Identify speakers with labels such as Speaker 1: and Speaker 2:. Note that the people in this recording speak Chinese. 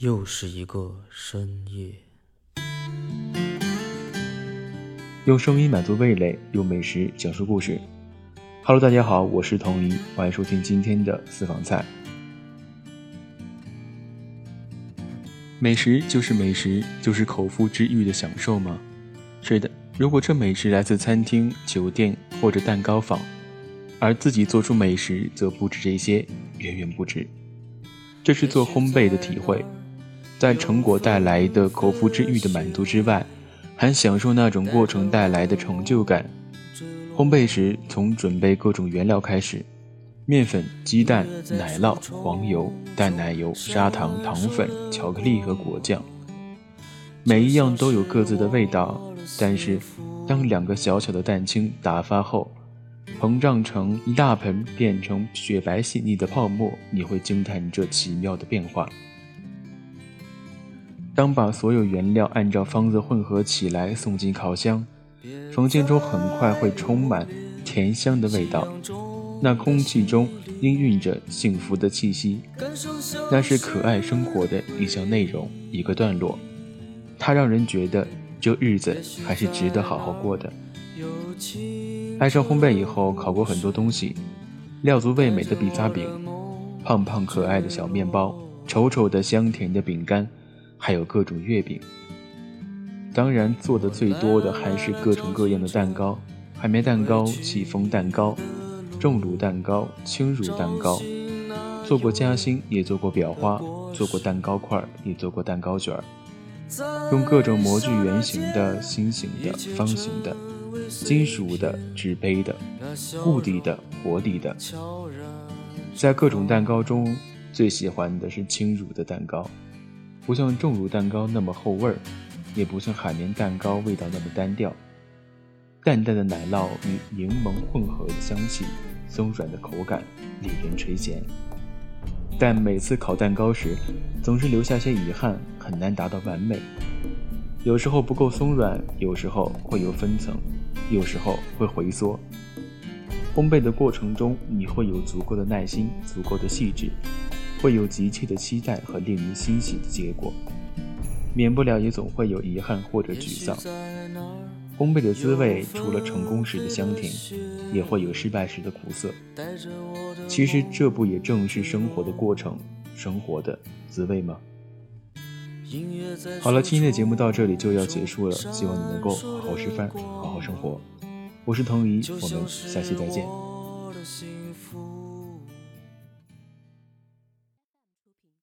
Speaker 1: 又是一个深夜，
Speaker 2: 用声音满足味蕾，用美食讲述故事。Hello，大家好，我是童怡，欢迎收听今天的私房菜。美食就是美食，就是口腹之欲的享受吗？是的，如果这美食来自餐厅、酒店或者蛋糕坊，而自己做出美食则不止这些，远远不止。这是做烘焙的体会。在成果带来的口腹之欲的满足之外，还享受那种过程带来的成就感。烘焙时，从准备各种原料开始：面粉、鸡蛋、奶酪、黄油、淡奶油、砂糖、糖粉、巧克力和果酱，每一样都有各自的味道。但是，当两个小小的蛋清打发后，膨胀成一大盆，变成雪白细腻的泡沫，你会惊叹这奇妙的变化。当把所有原料按照方子混合起来，送进烤箱，房间中很快会充满甜香的味道。那空气中氤氲着幸福的气息，那是可爱生活的一项内容，一个段落。它让人觉得这日子还是值得好好过的。爱上烘焙以后，烤过很多东西：料足味美的比萨饼，胖胖可爱的小面包，丑丑的香甜的饼干。还有各种月饼，当然做的最多的还是各种各样的蛋糕：海绵蛋糕、戚风蛋糕、重乳蛋糕、轻乳蛋糕。做过夹心，也做过裱花；做过蛋糕块，也做过蛋糕卷儿。用各种模具，圆形的、心形的、方形的、金属的、纸杯的、固底的、活底的。在各种蛋糕中，最喜欢的是轻乳的蛋糕。不像重乳蛋糕那么厚味儿，也不像海绵蛋糕味道那么单调。淡淡的奶酪与柠檬混合的香气，松软的口感，令人垂涎。但每次烤蛋糕时，总是留下些遗憾，很难达到完美。有时候不够松软，有时候会有分层，有时候会回缩。烘焙的过程中，你会有足够的耐心，足够的细致。会有急切的期待和令人欣喜的结果，免不了也总会有遗憾或者沮丧。烘焙的滋味除了成功时的香甜，也会有失败时的苦涩。其实这不也正是生活的过程，生活的滋味吗？好了，今天的节目到这里就要结束了，希望你能够好好吃饭，好好生活。我是腾仪，我们下期再见。